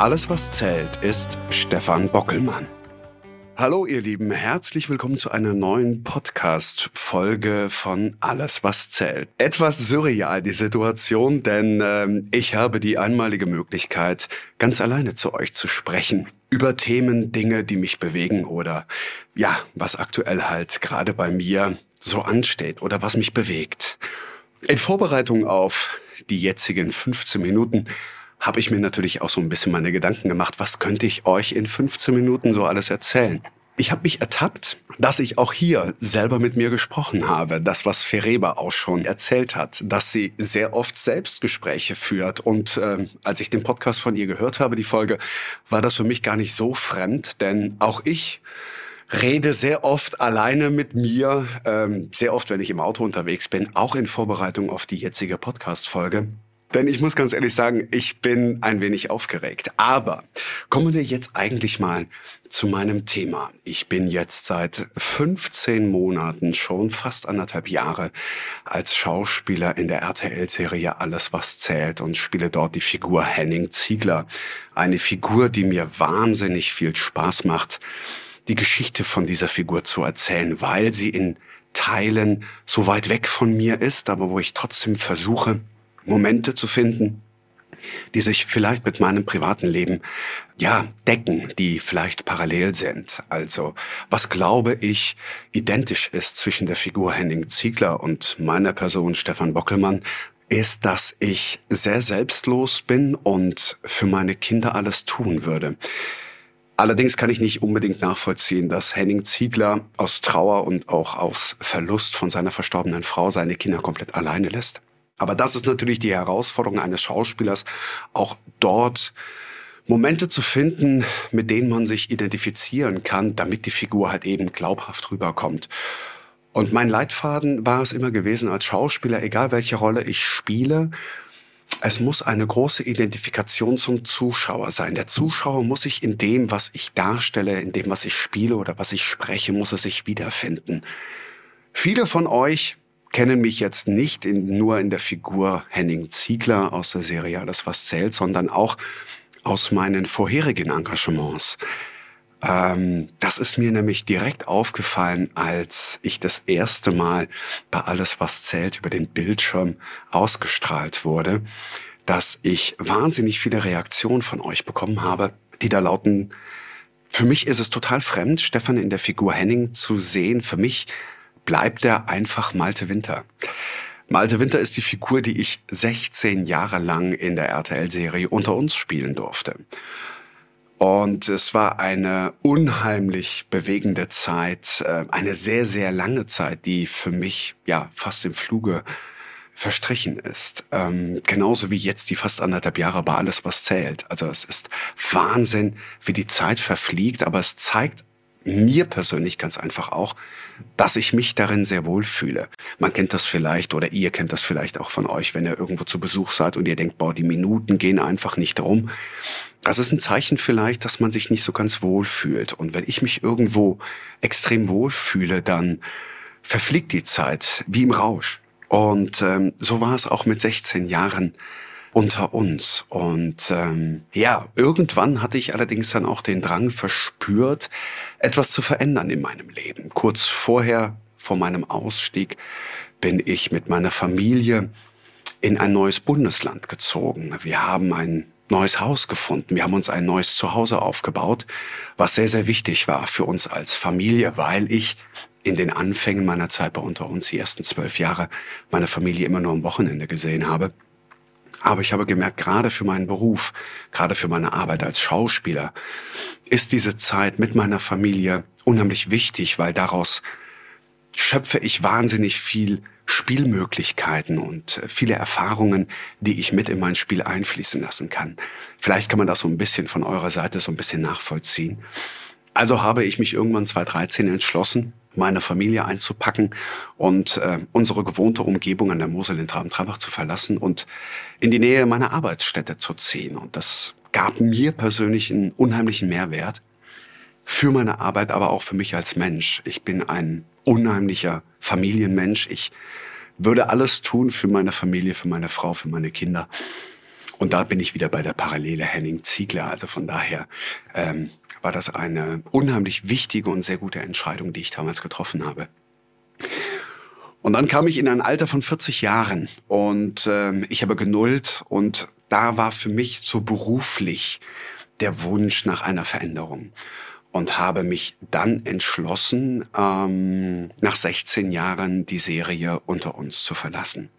Alles, was zählt, ist Stefan Bockelmann. Hallo ihr Lieben, herzlich willkommen zu einer neuen Podcast-Folge von Alles, was zählt. Etwas surreal die Situation, denn ähm, ich habe die einmalige Möglichkeit, ganz alleine zu euch zu sprechen. Über Themen, Dinge, die mich bewegen oder ja, was aktuell halt gerade bei mir so ansteht oder was mich bewegt. In Vorbereitung auf die jetzigen 15 Minuten habe ich mir natürlich auch so ein bisschen meine Gedanken gemacht, was könnte ich euch in 15 Minuten so alles erzählen. Ich habe mich ertappt, dass ich auch hier selber mit mir gesprochen habe. Das, was Fereba auch schon erzählt hat, dass sie sehr oft Selbstgespräche führt. Und äh, als ich den Podcast von ihr gehört habe, die Folge, war das für mich gar nicht so fremd, denn auch ich rede sehr oft alleine mit mir, ähm, sehr oft, wenn ich im Auto unterwegs bin, auch in Vorbereitung auf die jetzige Podcast-Folge. Denn ich muss ganz ehrlich sagen, ich bin ein wenig aufgeregt. Aber kommen wir jetzt eigentlich mal zu meinem Thema. Ich bin jetzt seit 15 Monaten schon fast anderthalb Jahre als Schauspieler in der RTL-Serie Alles, was zählt und spiele dort die Figur Henning Ziegler. Eine Figur, die mir wahnsinnig viel Spaß macht, die Geschichte von dieser Figur zu erzählen, weil sie in Teilen so weit weg von mir ist, aber wo ich trotzdem versuche, Momente zu finden, die sich vielleicht mit meinem privaten Leben ja decken, die vielleicht parallel sind. Also was glaube ich identisch ist zwischen der Figur Henning Ziegler und meiner Person Stefan Bockelmann, ist, dass ich sehr selbstlos bin und für meine Kinder alles tun würde. Allerdings kann ich nicht unbedingt nachvollziehen, dass Henning Ziegler aus Trauer und auch aus Verlust von seiner verstorbenen Frau seine Kinder komplett alleine lässt. Aber das ist natürlich die Herausforderung eines Schauspielers, auch dort Momente zu finden, mit denen man sich identifizieren kann, damit die Figur halt eben glaubhaft rüberkommt. Und mein Leitfaden war es immer gewesen als Schauspieler, egal welche Rolle ich spiele, es muss eine große Identifikation zum Zuschauer sein. Der Zuschauer muss sich in dem, was ich darstelle, in dem, was ich spiele oder was ich spreche, muss er sich wiederfinden. Viele von euch kennen mich jetzt nicht in, nur in der Figur Henning Ziegler aus der Serie Alles, was zählt, sondern auch aus meinen vorherigen Engagements. Ähm, das ist mir nämlich direkt aufgefallen, als ich das erste Mal bei Alles, was zählt über den Bildschirm ausgestrahlt wurde, dass ich wahnsinnig viele Reaktionen von euch bekommen habe, die da lauten, für mich ist es total fremd, Stefan in der Figur Henning zu sehen. Für mich bleibt er einfach Malte Winter. Malte Winter ist die Figur, die ich 16 Jahre lang in der RTL-Serie unter uns spielen durfte. Und es war eine unheimlich bewegende Zeit, äh, eine sehr, sehr lange Zeit, die für mich ja fast im Fluge verstrichen ist. Ähm, genauso wie jetzt die fast anderthalb Jahre bei alles, was zählt. Also es ist Wahnsinn, wie die Zeit verfliegt, aber es zeigt mir persönlich ganz einfach auch, dass ich mich darin sehr wohl fühle. Man kennt das vielleicht oder ihr kennt das vielleicht auch von euch, wenn ihr irgendwo zu Besuch seid und ihr denkt, boah, die Minuten gehen einfach nicht rum. Das ist ein Zeichen vielleicht, dass man sich nicht so ganz wohl fühlt. Und wenn ich mich irgendwo extrem wohl fühle, dann verfliegt die Zeit wie im Rausch. Und ähm, so war es auch mit 16 Jahren unter uns. Und ähm, ja, irgendwann hatte ich allerdings dann auch den Drang verspürt, etwas zu verändern in meinem Leben. Kurz vorher, vor meinem Ausstieg, bin ich mit meiner Familie in ein neues Bundesland gezogen. Wir haben ein neues Haus gefunden. Wir haben uns ein neues Zuhause aufgebaut, was sehr, sehr wichtig war für uns als Familie, weil ich in den Anfängen meiner Zeit bei unter uns, die ersten zwölf Jahre, meine Familie immer nur am Wochenende gesehen habe. Aber ich habe gemerkt, gerade für meinen Beruf, gerade für meine Arbeit als Schauspieler, ist diese Zeit mit meiner Familie unheimlich wichtig, weil daraus schöpfe ich wahnsinnig viel Spielmöglichkeiten und viele Erfahrungen, die ich mit in mein Spiel einfließen lassen kann. Vielleicht kann man das so ein bisschen von eurer Seite so ein bisschen nachvollziehen. Also habe ich mich irgendwann 2013 entschlossen, meine Familie einzupacken und äh, unsere gewohnte Umgebung an der Mosel in Traben-Trabach zu verlassen und in die Nähe meiner Arbeitsstätte zu ziehen. Und das gab mir persönlich einen unheimlichen Mehrwert für meine Arbeit, aber auch für mich als Mensch. Ich bin ein unheimlicher Familienmensch. Ich würde alles tun für meine Familie, für meine Frau, für meine Kinder. Und da bin ich wieder bei der Parallele Henning Ziegler. Also von daher ähm, war das eine unheimlich wichtige und sehr gute Entscheidung, die ich damals getroffen habe. Und dann kam ich in ein Alter von 40 Jahren und ähm, ich habe genullt und da war für mich so beruflich der Wunsch nach einer Veränderung und habe mich dann entschlossen, ähm, nach 16 Jahren die Serie unter uns zu verlassen.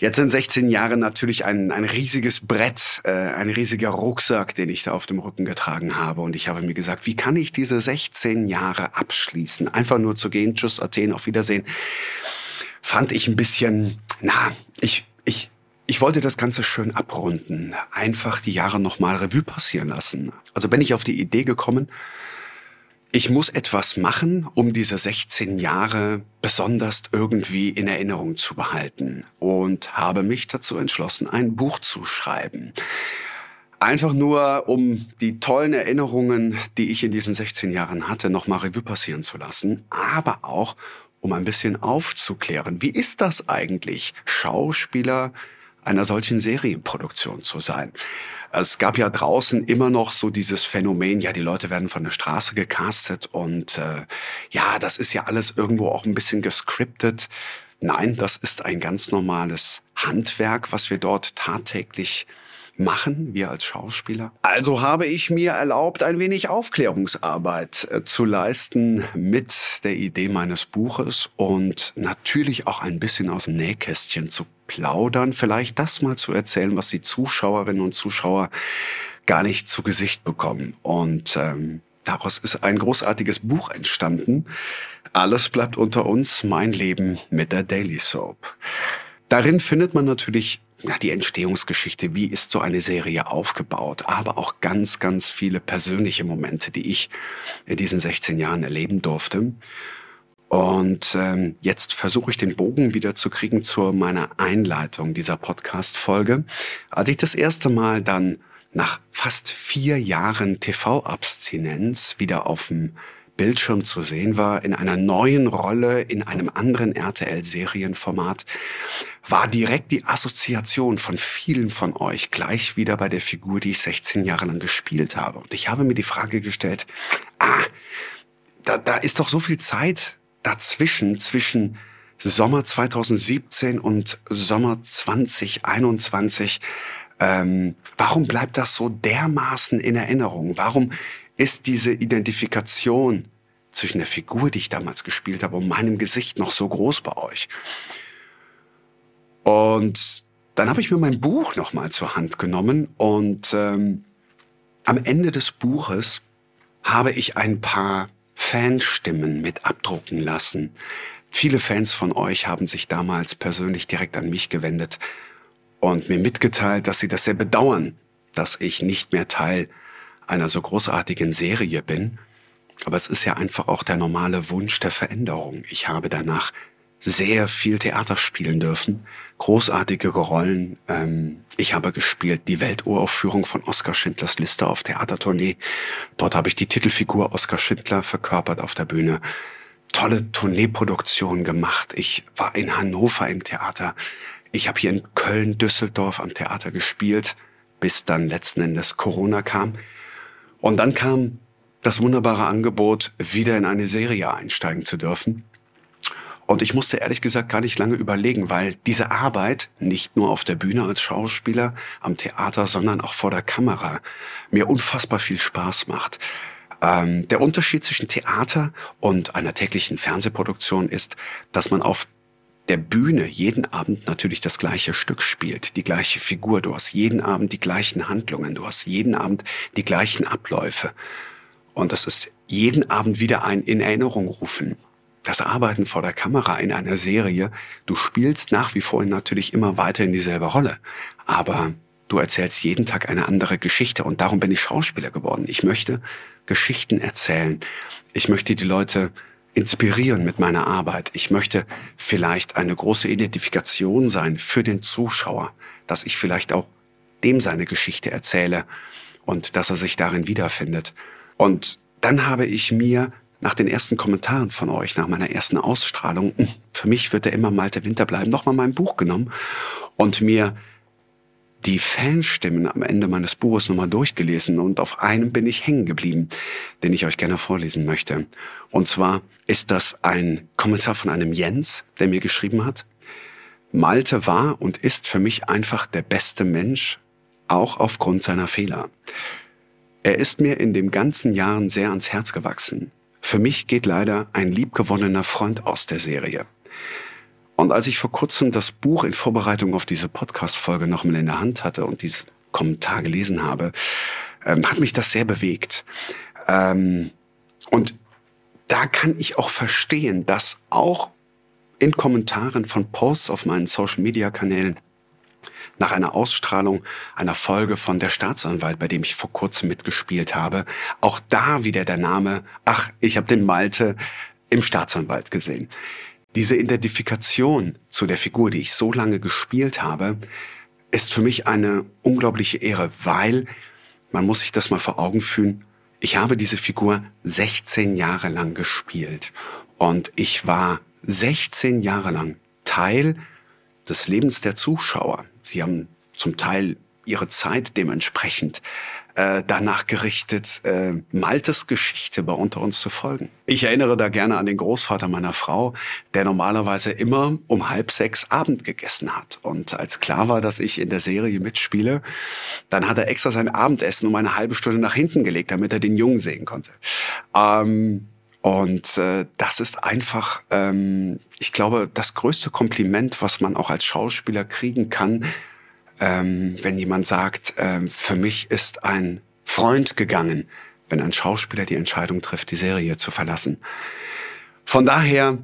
Jetzt sind 16 Jahre natürlich ein, ein riesiges Brett, äh, ein riesiger Rucksack, den ich da auf dem Rücken getragen habe. Und ich habe mir gesagt, wie kann ich diese 16 Jahre abschließen? Einfach nur zu gehen, tschüss, Athen, auf Wiedersehen. Fand ich ein bisschen, na, ich, ich, ich wollte das Ganze schön abrunden. Einfach die Jahre nochmal Revue passieren lassen. Also bin ich auf die Idee gekommen, ich muss etwas machen, um diese 16 Jahre besonders irgendwie in Erinnerung zu behalten und habe mich dazu entschlossen, ein Buch zu schreiben. Einfach nur, um die tollen Erinnerungen, die ich in diesen 16 Jahren hatte, nochmal Revue passieren zu lassen, aber auch, um ein bisschen aufzuklären, wie ist das eigentlich, Schauspieler einer solchen Serienproduktion zu sein? Es gab ja draußen immer noch so dieses Phänomen, ja, die Leute werden von der Straße gecastet und äh, ja, das ist ja alles irgendwo auch ein bisschen gescriptet. Nein, das ist ein ganz normales Handwerk, was wir dort tagtäglich machen, wir als Schauspieler. Also habe ich mir erlaubt, ein wenig Aufklärungsarbeit äh, zu leisten mit der Idee meines Buches und natürlich auch ein bisschen aus dem Nähkästchen zu plaudern, vielleicht das mal zu erzählen, was die Zuschauerinnen und Zuschauer gar nicht zu Gesicht bekommen. Und ähm, daraus ist ein großartiges Buch entstanden. Alles bleibt unter uns, mein Leben mit der Daily Soap. Darin findet man natürlich ja, die Entstehungsgeschichte, wie ist so eine Serie aufgebaut, aber auch ganz, ganz viele persönliche Momente, die ich in diesen 16 Jahren erleben durfte. Und ähm, jetzt versuche ich den Bogen wieder zu kriegen zu meiner Einleitung dieser Podcast-Folge. Als ich das erste Mal dann nach fast vier Jahren TV-Abstinenz wieder auf dem Bildschirm zu sehen war, in einer neuen Rolle, in einem anderen RTL-Serienformat, war direkt die Assoziation von vielen von euch gleich wieder bei der Figur, die ich 16 Jahre lang gespielt habe. Und ich habe mir die Frage gestellt, ah, da, da ist doch so viel Zeit dazwischen, zwischen Sommer 2017 und Sommer 2021. Ähm, warum bleibt das so dermaßen in Erinnerung? Warum ist diese Identifikation zwischen der Figur, die ich damals gespielt habe, und meinem Gesicht noch so groß bei euch? Und dann habe ich mir mein Buch nochmal zur Hand genommen und ähm, am Ende des Buches habe ich ein paar Fanstimmen mit abdrucken lassen. Viele Fans von euch haben sich damals persönlich direkt an mich gewendet und mir mitgeteilt, dass sie das sehr bedauern, dass ich nicht mehr Teil einer so großartigen Serie bin. Aber es ist ja einfach auch der normale Wunsch der Veränderung. Ich habe danach sehr viel Theater spielen dürfen, großartige Rollen. Ähm, ich habe gespielt die Welturaufführung von Oskar Schindlers Liste auf Theatertournee. Dort habe ich die Titelfigur Oskar Schindler verkörpert auf der Bühne. Tolle Tourneeproduktion gemacht. Ich war in Hannover im Theater. Ich habe hier in Köln, Düsseldorf am Theater gespielt, bis dann letzten Endes Corona kam. Und dann kam das wunderbare Angebot, wieder in eine Serie einsteigen zu dürfen. Und ich musste ehrlich gesagt gar nicht lange überlegen, weil diese Arbeit nicht nur auf der Bühne als Schauspieler, am Theater, sondern auch vor der Kamera mir unfassbar viel Spaß macht. Ähm, der Unterschied zwischen Theater und einer täglichen Fernsehproduktion ist, dass man auf der Bühne jeden Abend natürlich das gleiche Stück spielt, die gleiche Figur. Du hast jeden Abend die gleichen Handlungen, du hast jeden Abend die gleichen Abläufe. Und das ist jeden Abend wieder ein in Erinnerung rufen das Arbeiten vor der Kamera in einer Serie, du spielst nach wie vor natürlich immer weiter in dieselbe Rolle, aber du erzählst jeden Tag eine andere Geschichte und darum bin ich Schauspieler geworden. Ich möchte Geschichten erzählen. Ich möchte die Leute inspirieren mit meiner Arbeit. Ich möchte vielleicht eine große Identifikation sein für den Zuschauer, dass ich vielleicht auch dem seine Geschichte erzähle und dass er sich darin wiederfindet. Und dann habe ich mir nach den ersten Kommentaren von euch, nach meiner ersten Ausstrahlung, hm, für mich wird der immer Malte Winter bleiben, nochmal mein Buch genommen und mir die Fanstimmen am Ende meines Buches nochmal durchgelesen und auf einem bin ich hängen geblieben, den ich euch gerne vorlesen möchte. Und zwar ist das ein Kommentar von einem Jens, der mir geschrieben hat. Malte war und ist für mich einfach der beste Mensch, auch aufgrund seiner Fehler. Er ist mir in den ganzen Jahren sehr ans Herz gewachsen. Für mich geht leider ein liebgewonnener Freund aus der Serie. Und als ich vor kurzem das Buch in Vorbereitung auf diese Podcast-Folge nochmal in der Hand hatte und diesen Kommentar gelesen habe, ähm, hat mich das sehr bewegt. Ähm, und da kann ich auch verstehen, dass auch in Kommentaren von Posts auf meinen Social-Media-Kanälen nach einer Ausstrahlung einer Folge von Der Staatsanwalt, bei dem ich vor kurzem mitgespielt habe, auch da wieder der Name, ach, ich habe den Malte im Staatsanwalt gesehen. Diese Identifikation zu der Figur, die ich so lange gespielt habe, ist für mich eine unglaubliche Ehre, weil man muss sich das mal vor Augen fühlen. Ich habe diese Figur 16 Jahre lang gespielt und ich war 16 Jahre lang Teil des Lebens der Zuschauer. Sie haben zum Teil ihre Zeit dementsprechend äh, danach gerichtet, äh, Maltes Geschichte bei unter uns zu folgen. Ich erinnere da gerne an den Großvater meiner Frau, der normalerweise immer um halb sechs Abend gegessen hat. Und als klar war, dass ich in der Serie mitspiele, dann hat er extra sein Abendessen um eine halbe Stunde nach hinten gelegt, damit er den Jungen sehen konnte. Ähm, und äh, das ist einfach, ähm, ich glaube, das größte Kompliment, was man auch als Schauspieler kriegen kann, ähm, wenn jemand sagt, ähm, für mich ist ein Freund gegangen, wenn ein Schauspieler die Entscheidung trifft, die Serie zu verlassen. Von daher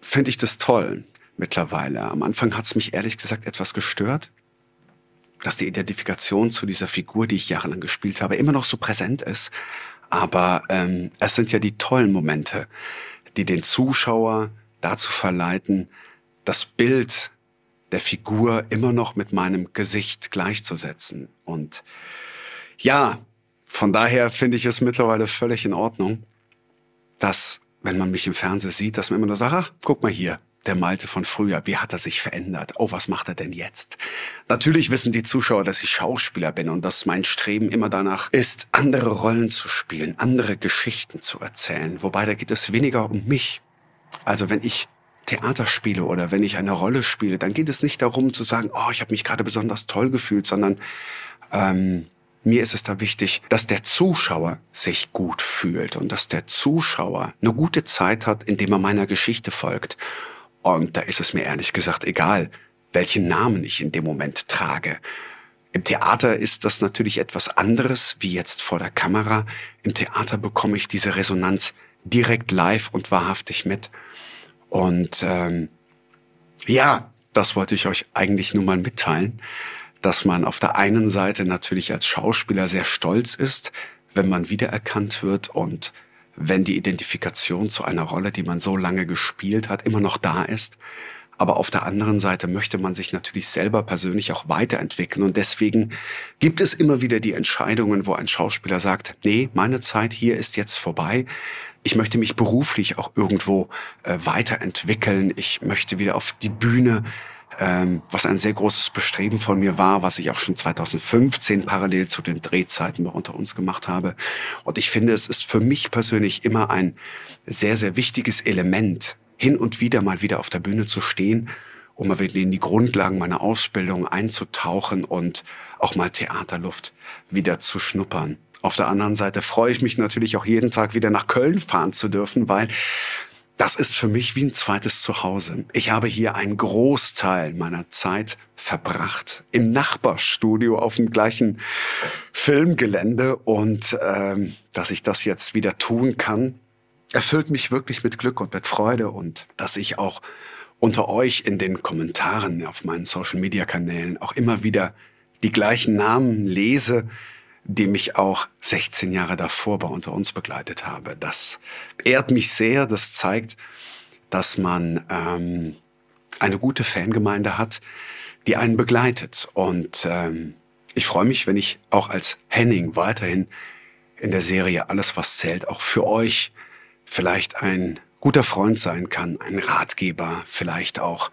finde ich das toll mittlerweile. Am Anfang hat es mich ehrlich gesagt etwas gestört, dass die Identifikation zu dieser Figur, die ich jahrelang gespielt habe, immer noch so präsent ist. Aber ähm, es sind ja die tollen Momente, die den Zuschauer dazu verleiten, das Bild der Figur immer noch mit meinem Gesicht gleichzusetzen. Und ja, von daher finde ich es mittlerweile völlig in Ordnung, dass, wenn man mich im Fernsehen sieht, dass man immer nur sagt, ach, guck mal hier, der Malte von früher, wie hat er sich verändert? Oh, was macht er denn jetzt? Natürlich wissen die Zuschauer, dass ich Schauspieler bin und dass mein Streben immer danach ist, andere Rollen zu spielen, andere Geschichten zu erzählen. Wobei da geht es weniger um mich. Also wenn ich Theater spiele oder wenn ich eine Rolle spiele, dann geht es nicht darum zu sagen, oh, ich habe mich gerade besonders toll gefühlt, sondern ähm, mir ist es da wichtig, dass der Zuschauer sich gut fühlt und dass der Zuschauer eine gute Zeit hat, indem er meiner Geschichte folgt. Und da ist es mir ehrlich gesagt egal, welchen Namen ich in dem Moment trage. Im Theater ist das natürlich etwas anderes wie jetzt vor der Kamera. Im Theater bekomme ich diese Resonanz direkt live und wahrhaftig mit. Und ähm, ja, das wollte ich euch eigentlich nur mal mitteilen, dass man auf der einen Seite natürlich als Schauspieler sehr stolz ist, wenn man wiedererkannt wird und wenn die Identifikation zu einer Rolle, die man so lange gespielt hat, immer noch da ist. Aber auf der anderen Seite möchte man sich natürlich selber persönlich auch weiterentwickeln. Und deswegen gibt es immer wieder die Entscheidungen, wo ein Schauspieler sagt, nee, meine Zeit hier ist jetzt vorbei ich möchte mich beruflich auch irgendwo äh, weiterentwickeln. Ich möchte wieder auf die Bühne, ähm, was ein sehr großes Bestreben von mir war, was ich auch schon 2015 parallel zu den Drehzeiten bei unter uns gemacht habe. Und ich finde, es ist für mich persönlich immer ein sehr, sehr wichtiges Element, hin und wieder mal wieder auf der Bühne zu stehen, um mal wieder in die Grundlagen meiner Ausbildung einzutauchen und auch mal Theaterluft wieder zu schnuppern. Auf der anderen Seite freue ich mich natürlich auch jeden Tag wieder nach Köln fahren zu dürfen, weil das ist für mich wie ein zweites Zuhause. Ich habe hier einen Großteil meiner Zeit verbracht im Nachbarstudio auf dem gleichen Filmgelände und ähm, dass ich das jetzt wieder tun kann, erfüllt mich wirklich mit Glück und mit Freude und dass ich auch unter euch in den Kommentaren auf meinen Social-Media-Kanälen auch immer wieder die gleichen Namen lese, die mich auch 16 Jahre davor bei unter uns begleitet habe. Das ehrt mich sehr. Das zeigt, dass man ähm, eine gute Fangemeinde hat, die einen begleitet. Und ähm, ich freue mich, wenn ich auch als Henning weiterhin in der Serie Alles, was zählt, auch für euch vielleicht ein guter Freund sein kann, ein Ratgeber, vielleicht auch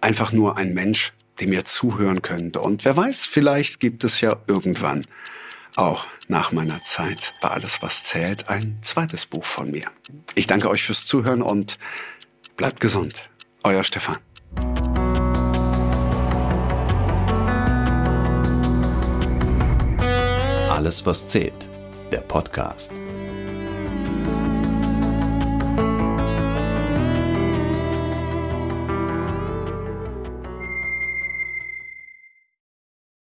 einfach nur ein Mensch, dem ihr zuhören könnt. Und wer weiß, vielleicht gibt es ja irgendwann auch nach meiner Zeit bei Alles, was zählt, ein zweites Buch von mir. Ich danke euch fürs Zuhören und bleibt gesund. Euer Stefan. Alles, was zählt. Der Podcast.